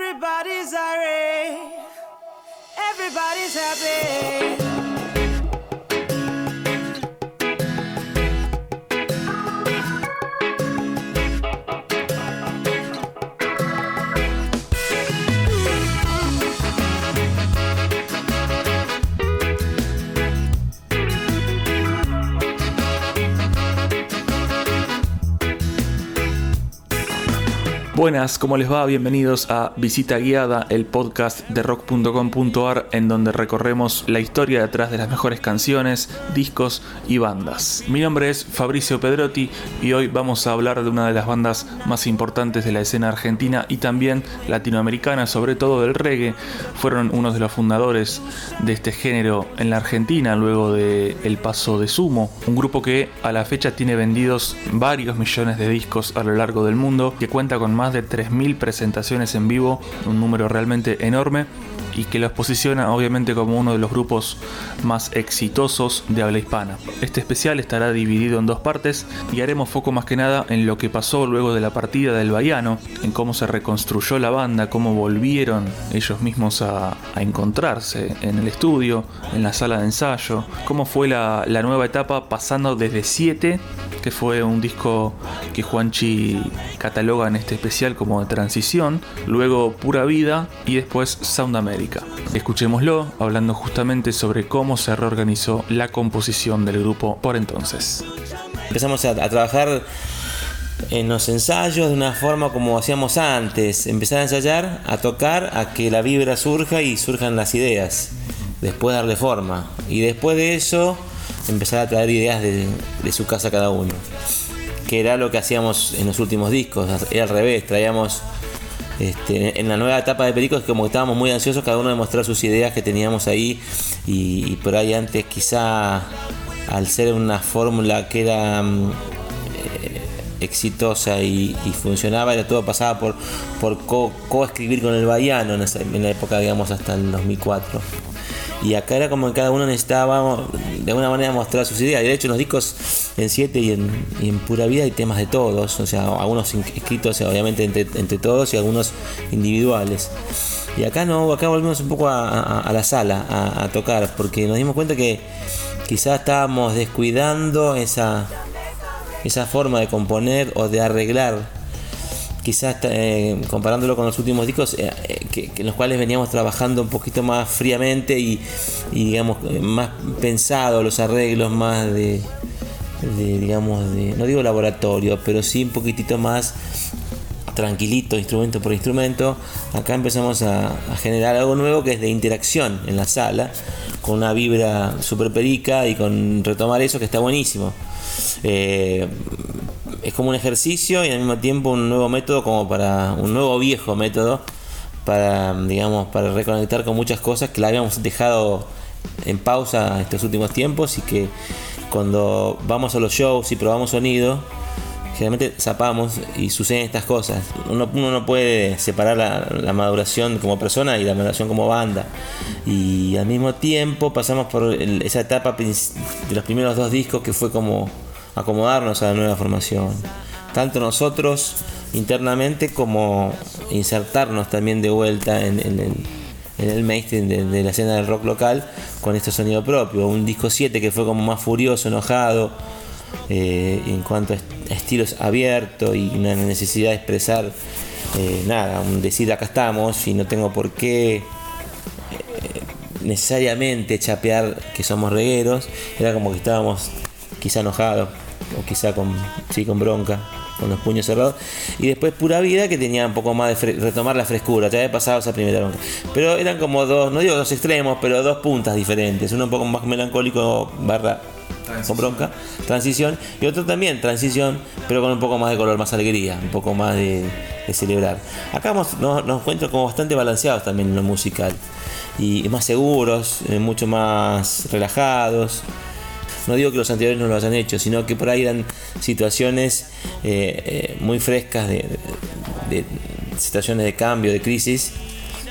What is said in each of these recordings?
Everybody's irate. Everybody's happy. Buenas, ¿cómo les va? Bienvenidos a Visita Guiada, el podcast de rock.com.ar en donde recorremos la historia detrás de las mejores canciones, discos y bandas. Mi nombre es Fabricio Pedrotti y hoy vamos a hablar de una de las bandas más importantes de la escena argentina y también latinoamericana, sobre todo del reggae. Fueron unos de los fundadores de este género en la Argentina luego de El Paso de Sumo, un grupo que a la fecha tiene vendidos varios millones de discos a lo largo del mundo, que cuenta con más de 3.000 presentaciones en vivo, un número realmente enorme y que los posiciona obviamente como uno de los grupos más exitosos de habla hispana. Este especial estará dividido en dos partes y haremos foco más que nada en lo que pasó luego de la partida del Baiano, en cómo se reconstruyó la banda, cómo volvieron ellos mismos a, encontrarse en el estudio, en la sala de ensayo, cómo fue la, nueva etapa pasando desde 7, que fue un disco que Juanchi cataloga en este especial como de transición, luego Pura Vida y después Sound Escuchémoslo hablando justamente sobre cómo se reorganizó la composición del grupo por entonces. Empezamos a, trabajar en los ensayos de una forma como hacíamos antes, empezar a ensayar, a tocar, a que la vibra surja y surjan las ideas, después darle forma y después de eso empezar a traer ideas de, de su casa cada uno, que era lo que hacíamos en los últimos discos, era al revés, traíamos este, en la nueva etapa de Perico es como que estábamos muy ansiosos cada uno de mostrar sus ideas que teníamos ahí y, por ahí antes quizá al ser una fórmula que era mm, eh, exitosa y, funcionaba, era todo pasaba por, por co-escribir con el Bahiano en, en la época, digamos, hasta el 2004. Y acá era como que cada uno necesitaba de alguna manera mostrar sus ideas. De hecho, los discos en 7 y en, Pura Vida hay temas de todos, o sea, algunos escritos obviamente entre, todos y algunos individuales. Y acá no, acá volvimos un poco a, la sala a, tocar, porque nos dimos cuenta que quizás estábamos descuidando esa, esa forma de componer o de arreglar quizás eh, comparándolo con los últimos discos, eh, eh, en los cuales veníamos trabajando un poquito más fríamente y, digamos, más pensado los arreglos, más de, digamos, de, no digo laboratorio, pero sí un poquitito más tranquilito, instrumento por instrumento. Acá empezamos a, generar algo nuevo que es de interacción en la sala, con una vibra super perica y con retomar eso que está buenísimo es como un ejercicio y al mismo tiempo un nuevo método, como para un nuevo viejo método para, digamos, para reconectar con muchas cosas que la habíamos dejado en pausa estos últimos tiempos y que cuando vamos a los shows y probamos sonido, generalmente zapamos y suceden estas cosas. Uno, no puede separar la, maduración como persona y la maduración como banda. Y al mismo tiempo pasamos por esa etapa de los primeros dos discos que fue como acomodarnos a la nueva formación. Tanto nosotros internamente como insertarnos también de vuelta en, el, mainstream de, la escena del rock local con este sonido propio. Un disco 7 que fue como más furioso, enojado, eh, en cuanto a estilos abiertos y una necesidad de expresar eh, nada, un decir acá estamos y no tengo por qué eh, necesariamente chapear que somos regueros, era como que estábamos quizá enojados o quizá con, sí, con bronca, con los puños cerrados. Y después Pura Vida, que tenía un poco más de retomar la frescura, ya había pasado esa primera bronca. Pero eran como dos, no digo dos extremos, pero dos puntas diferentes. Uno un poco más melancólico, barra con bronca, transición, y otro también, transición, pero con un poco más de color, más alegría, un poco más de, celebrar. Acá nos, nos encuentro como bastante balanceados también en lo musical, y más seguros, eh, mucho más relajados. No digo que los anteriores no lo hayan hecho, sino que por ahí eran situaciones eh, eh, muy frescas de, situaciones de cambio, de crisis.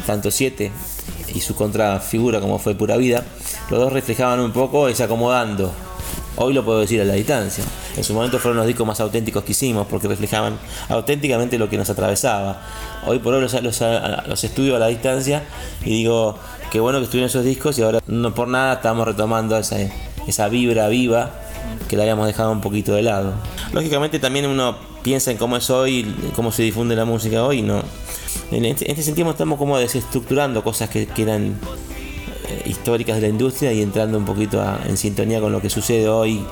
Tanto 7 y su contrafigura como fue Pura Vida, los dos reflejaban un poco ese acomodando. Hoy lo puedo decir a la distancia. En su momento fueron los discos más auténticos que hicimos porque reflejaban auténticamente lo que nos atravesaba. Hoy por hoy los, los, los estudio a la distancia y digo, qué bueno que estuvieron esos discos y ahora no por nada estamos retomando esa, esa vibra viva que la habíamos dejado un poquito de lado. Lógicamente también uno piensa en cómo es hoy, cómo se difunde la música hoy, ¿no? En este, este sentido estamos como desestructurando cosas que, eran eh, históricas de la industria y entrando un poquito en sintonía con lo que sucede hoy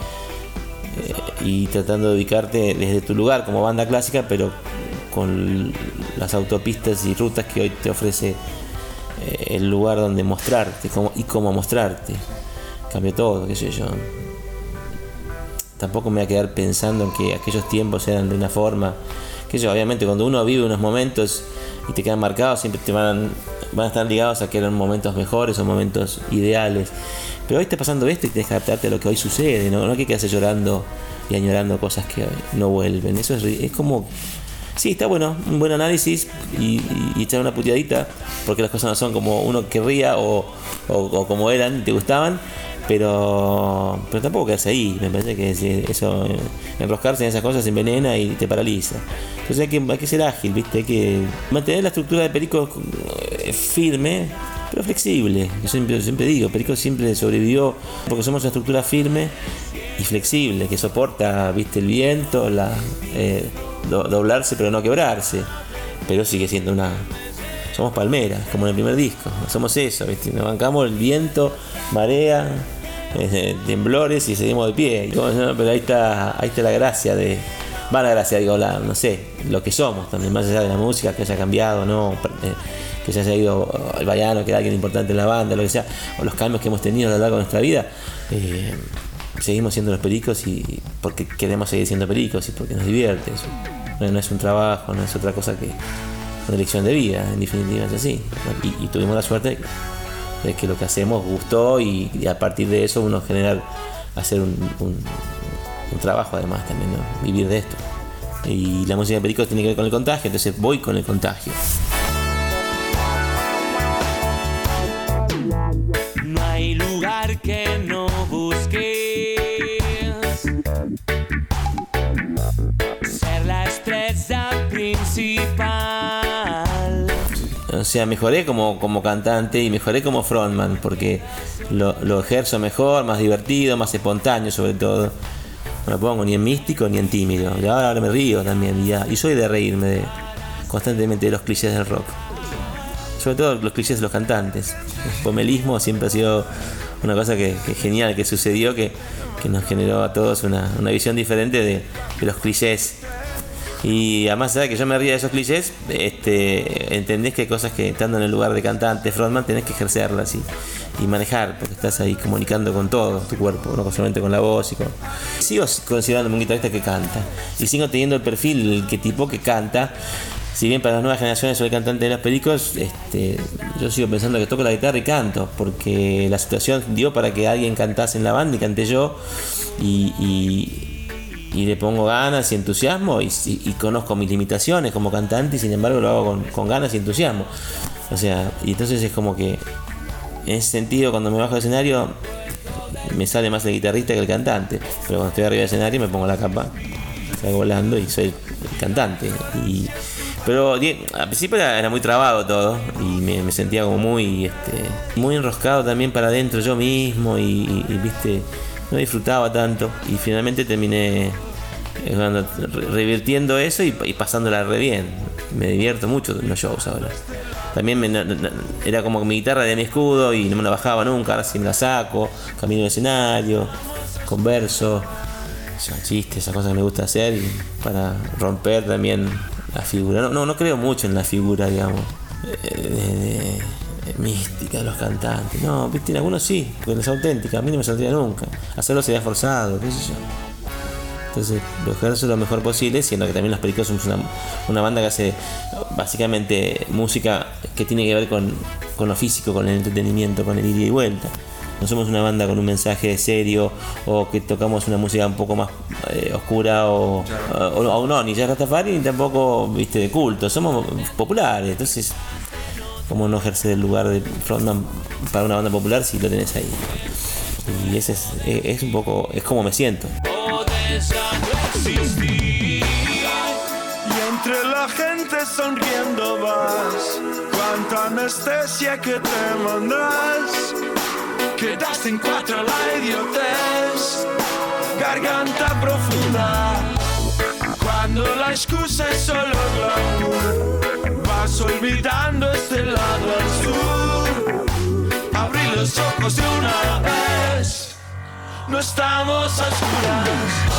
eh, y tratando de ubicarte desde tu lugar como banda clásica, pero con las autopistas y rutas que hoy te ofrece eh, el lugar donde mostrarte y cómo mostrarte. Cambió todo, qué sé yo. Tampoco me voy a quedar pensando en que aquellos tiempos eran de una forma. Que yo, obviamente, cuando uno vive unos momentos y te quedan marcados, siempre te van, van a estar ligados a que eran momentos mejores o momentos ideales. Pero hoy está pasando esto y tienes que adaptarte a lo que hoy sucede, no, no que quedarse llorando y añorando cosas que no vuelven. Eso es, es como. Sí, está bueno, un buen análisis y, echar una puteadita, porque las cosas no son como uno querría o, o, como eran, te gustaban, pero, pero tampoco quedarse ahí. Me parece que eso, enroscarse en esas cosas envenena y te paraliza. Entonces hay que, hay que ser ágil, ¿viste? Hay que mantener la estructura de Perico eh, firme, pero flexible. Yo siempre, siempre digo, Perico siempre sobrevivió porque somos una estructura firme y flexible, que soporta, ¿viste? El viento, la, eh, doblarse pero no quebrarse. Pero sigue siendo una, somos palmeras, como en el primer disco. Somos eso, ¿viste? Nos bancamos el viento, marea, temblores y seguimos de pie. Pero ahí está, ahí está la gracia de. Va la gracia, digo, la, no sé, lo que somos también, más allá de la música, que haya cambiado, ¿no? Eh, que se haya ido el vallano, que era alguien importante en la banda, lo que sea, o los cambios que hemos tenido a lo largo de nuestra vida. Eh, seguimos siendo los pericos y porque queremos seguir siendo pericos y porque nos divierte. No, es un trabajo, no es otra cosa que una elección de vida, en definitiva es así. Y, tuvimos la suerte de que lo que hacemos gustó y, a partir de eso uno genera hacer un, trabajo además también, vivir de esto. Y la música de Pericos tiene que ver con el contagio, entonces voy con el contagio. Sea, mejoré como, como cantante y mejoré como frontman porque lo, lo ejerzo mejor, más divertido, más espontáneo sobre todo. No me pongo ni en místico ni en tímido. Y ahora, me río también. Ya, y soy de reírme constantemente de los clichés del rock. Sobre todo los clichés de los cantantes. El pomelismo siempre ha sido una cosa que genial que sucedió, que, que, nos generó a todos una, una visión diferente de, de los clichés y además de que yo me ría de esos clichés, este, entendés que hay cosas que estando en el lugar de cantante, frontman, tenés que ejercerlas y, y manejar, porque estás ahí comunicando con todo tu cuerpo, no solamente con la voz y. Sigo considerando un guitarrista que canta y sigo teniendo el perfil, el que tipo que canta. Si bien para las nuevas generaciones soy cantante de los pericos, este, yo sigo pensando que toco la guitarra y canto, porque la situación dio para que alguien cantase en la banda y canté yo. y le pongo ganas y entusiasmo y, conozco mis limitaciones como cantante y sin embargo lo hago con, ganas y entusiasmo. O sea, y entonces es como que en ese sentido cuando me bajo del escenario me sale más el guitarrista que el cantante, pero cuando estoy arriba del escenario me pongo la capa, salgo volando y soy el cantante. Y, pero al principio era, muy trabado todo y me, sentía como muy, este, muy enroscado también para adentro yo mismo y viste no disfrutaba tanto y finalmente terminé revirtiendo eso y, pasándola re bien. Me divierto mucho en los shows ahora. También era como mi guitarra de mi escudo y no me la bajaba nunca, ahora sí me la saco, camino el escenario, converso, chistes, esas cosas que me gusta hacer para romper también la figura. No, no, creo mucho en la figura, digamos, de mística de los cantantes. No, viste, algunos sí, porque es auténtica, a mí no me saldría nunca. Hacerlo sería forzado, qué sé yo. Entonces lo ejerzo lo mejor posible, siendo que también Los Pericos somos una, banda que hace básicamente música que tiene que ver con, lo físico, con el entretenimiento, con el ida y vuelta. No somos una banda con un mensaje serio o que tocamos una música un poco más eh, oscura o, o, no, ni ya Rastafari ni tampoco viste de culto. Somos populares, entonces cómo no ejercer el lugar de frontman para una banda popular si lo tenés ahí. Y ese es, es un poco, es como me siento. Existía. Y entre la gente sonriendo vas, cuánta anestesia que te mandas. Quedaste en cuatro la idiotez, garganta profunda. Cuando la excusa es solo glamour, vas olvidando este lado al sur. Abrí los ojos de una vez, no estamos a oscuras.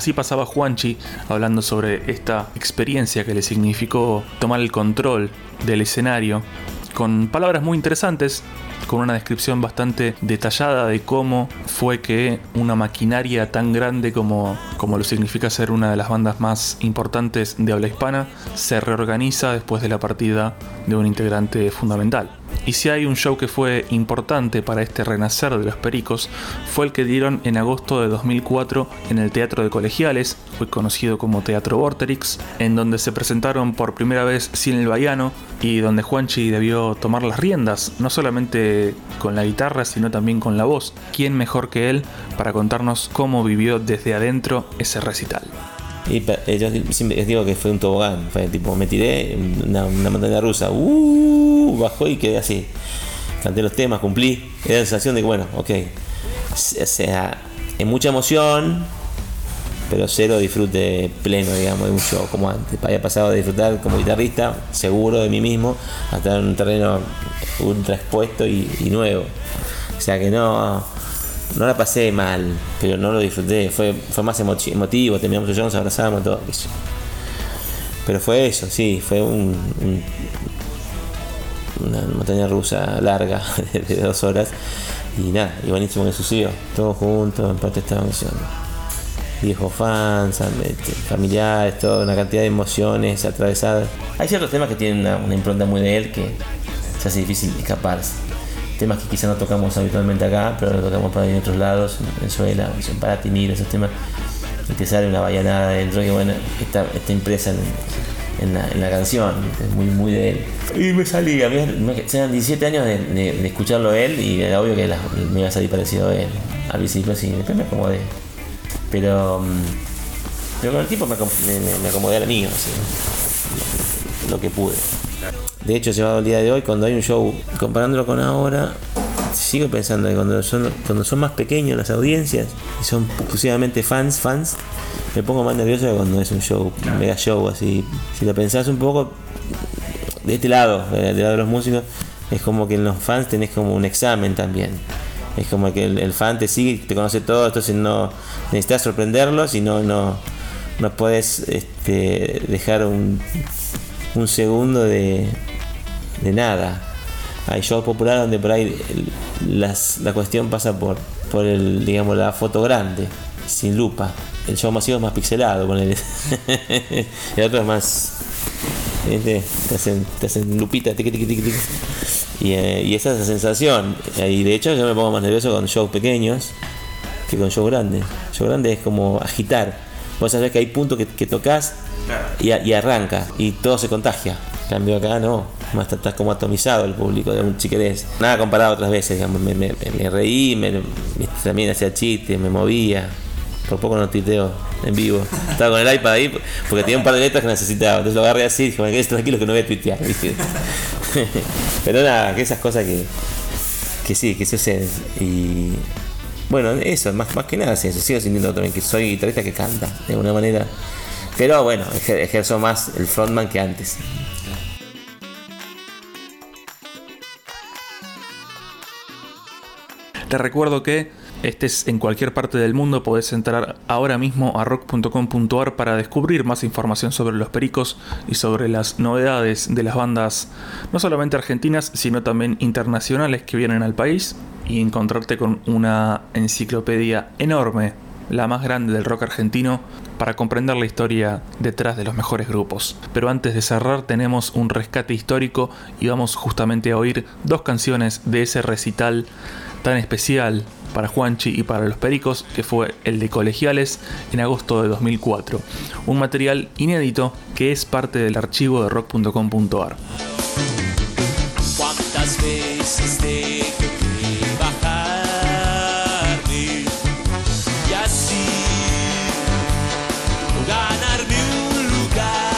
Así pasaba Juanchi hablando sobre esta experiencia que le significó tomar el control del escenario, con palabras muy interesantes, con una descripción bastante detallada de cómo fue que una maquinaria tan grande como, como lo significa ser una de las bandas más importantes de habla hispana se reorganiza después de la partida de un integrante fundamental. Y si hay un show que fue importante para este renacer de los Pericos, fue el que dieron en agosto de 2004 en el Teatro de Colegiales, fue conocido como Teatro Vorterix, en donde se presentaron por primera vez sin el baiano y donde Juanchi debió tomar las riendas, no solamente con la guitarra, sino también con la voz. ¿Quién mejor que él para contarnos cómo vivió desde adentro ese recital? Y yo siempre les digo que fue un tobogán, fue tipo, me tiré una, una montaña rusa, uh, bajó y quedé así. Canté los temas, cumplí, era la sensación de que, bueno, ok. O sea, en mucha emoción, pero cero disfrute pleno, digamos, de un show como antes. Había pasado de disfrutar como guitarrista, seguro de mí mismo, a estar en un terreno ultra expuesto y, y nuevo. O sea que no, no la pasé mal, pero no lo disfruté. Fue, fue más emo- emotivo, terminamos show, nos abrazamos, todo. yo. Pero fue eso, sí, fue un, un- una montaña rusa larga de dos horas. Y nada, y buenísimo que sucedió. Todos juntos, en parte emoción. Viejos fans, este, familiares, toda una cantidad de emociones atravesadas. Hay ciertos temas que tienen una, una impronta muy de él que se hace difícil escaparse. Temas que quizá no tocamos habitualmente acá, pero lo tocamos para en otros lados, en Venezuela, en Parati, Miro, esos temas. Y te sale una vallanada dentro que bueno, está, está impresa en, la, canción, es muy, muy de él. Y me salí, a eran 17 años de, de- de escucharlo él y era obvio que me iba a salir parecido a él. Al principio sí, después me acomodé. Pero, mm, pero con el tiempo me- me acomodé al mío, así, lo que pude. De hecho, llevado al día de hoy, cuando hay un show, comparándolo con ahora, sigo pensando que cuando son, cuando son más pequeños las audiencias y son exclusivamente fans, fans, me pongo más nervioso que cuando es un show, un mega show así. Si lo pensás un poco de este lado, eh, del lado de los músicos, es como que en los fans tenés como un examen también. Es como que el, fan te sigue, te conoce todo, entonces no necesitas sorprenderlos y no, no, no puedes este, dejar un, un segundo de, de nada. Hay shows populares donde por ahí las- la cuestión pasa por, por el, digamos, la foto grande, sin lupa. El show masivo es más pixelado, ponele. el otro es más. Te hacen, te hacen lupita, tiqui, tiqui, tiqui, tiqui. Y, eh, y esa es la sensación. Y de hecho yo me pongo más nervioso con shows pequeños que con shows grandes. Show grande es como agitar. Vos sabés que hay puntos que, que tocas y, a- y arranca y todo se contagia. Cambio acá no, más está, está como atomizado el público, si querés. Nada comparado a otras veces, me, reí, me, también hacía chistes, me movía. Por poco no tuiteo en vivo. Estaba con el iPad ahí porque tenía un par de letras que necesitaba. Entonces lo agarré así y dije, me quedé tranquilo que no voy a tuitear. Pero nada, que esas cosas que, que sí, que suceden. Y bueno, eso, más, más que nada es eso. Sigo sintiendo también que soy guitarrista que canta, de alguna manera. Pero bueno, ejer- ejerzo más el frontman que antes. Te recuerdo que estés en cualquier parte del mundo, podés entrar ahora mismo a rock.com.ar para descubrir más información sobre los pericos y sobre las novedades de las bandas, no solamente argentinas, sino también internacionales que vienen al país y encontrarte con una enciclopedia enorme, la más grande del rock argentino, para comprender la historia detrás de los mejores grupos. Pero antes de cerrar tenemos un rescate histórico y vamos justamente a oír dos canciones de ese recital tan especial para Juanchi y para los Pericos, que fue el de Colegiales en agosto de 2004. Un material inédito que es parte del archivo de rock.com.ar. ¿Cuántas veces y así ganarme un lugar?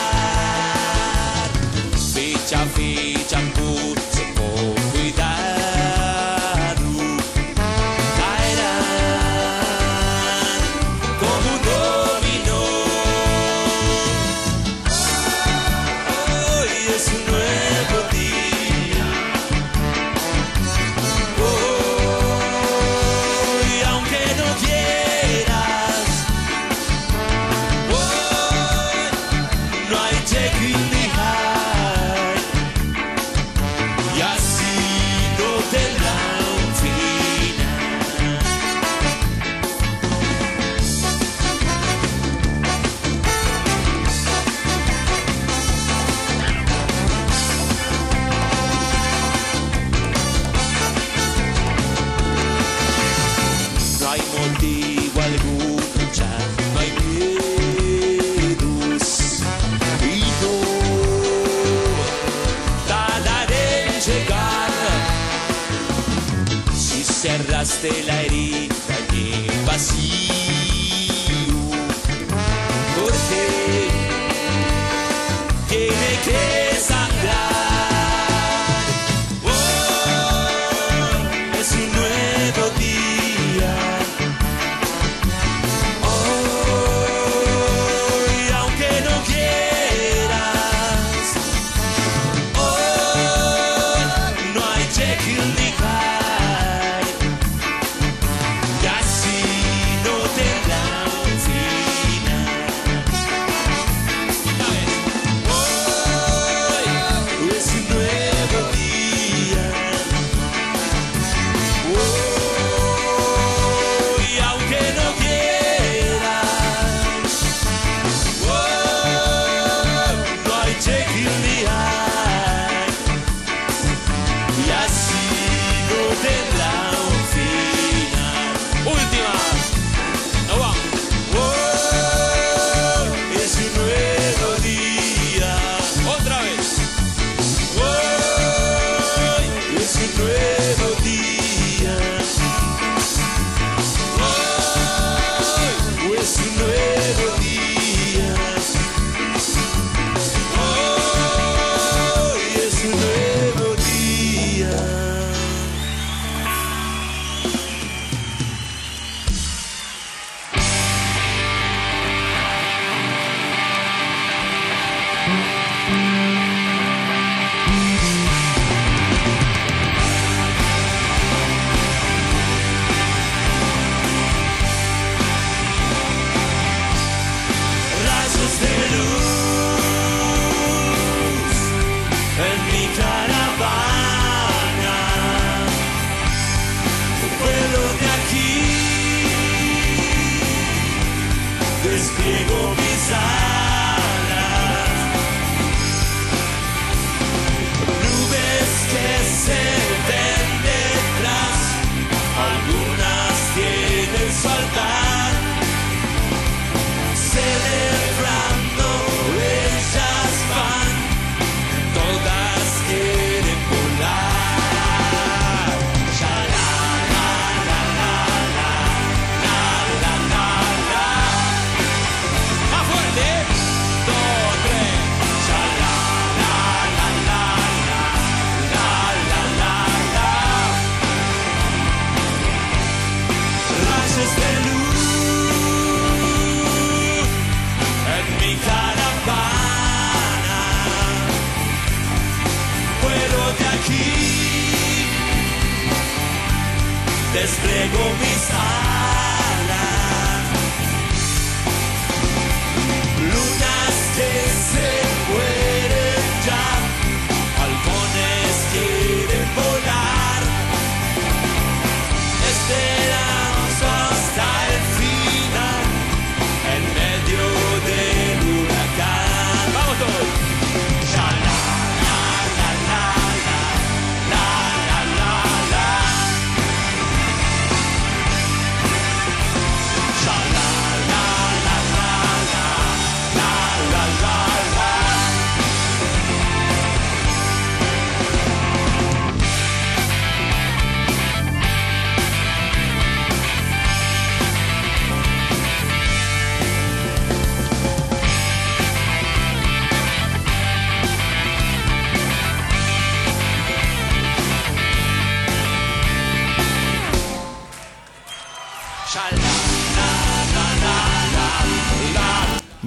No tendrá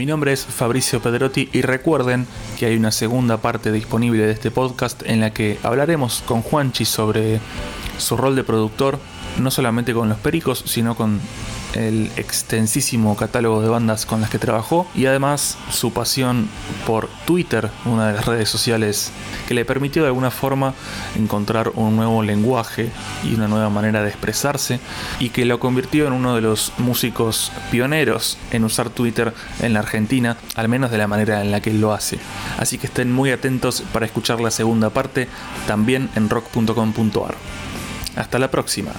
Mi nombre es Fabricio Pedrotti y recuerden que hay una segunda parte disponible de este podcast en la que hablaremos con Juanchi sobre su rol de productor, no solamente con los Pericos, sino con el extensísimo catálogo de bandas con las que trabajó y además su pasión por Twitter, una de las redes sociales que le permitió de alguna forma encontrar un nuevo lenguaje y una nueva manera de expresarse y que lo convirtió en uno de los músicos pioneros en usar Twitter en la Argentina, al menos de la manera en la que él lo hace. Así que estén muy atentos para escuchar la segunda parte también en rock.com.ar. Hasta la próxima.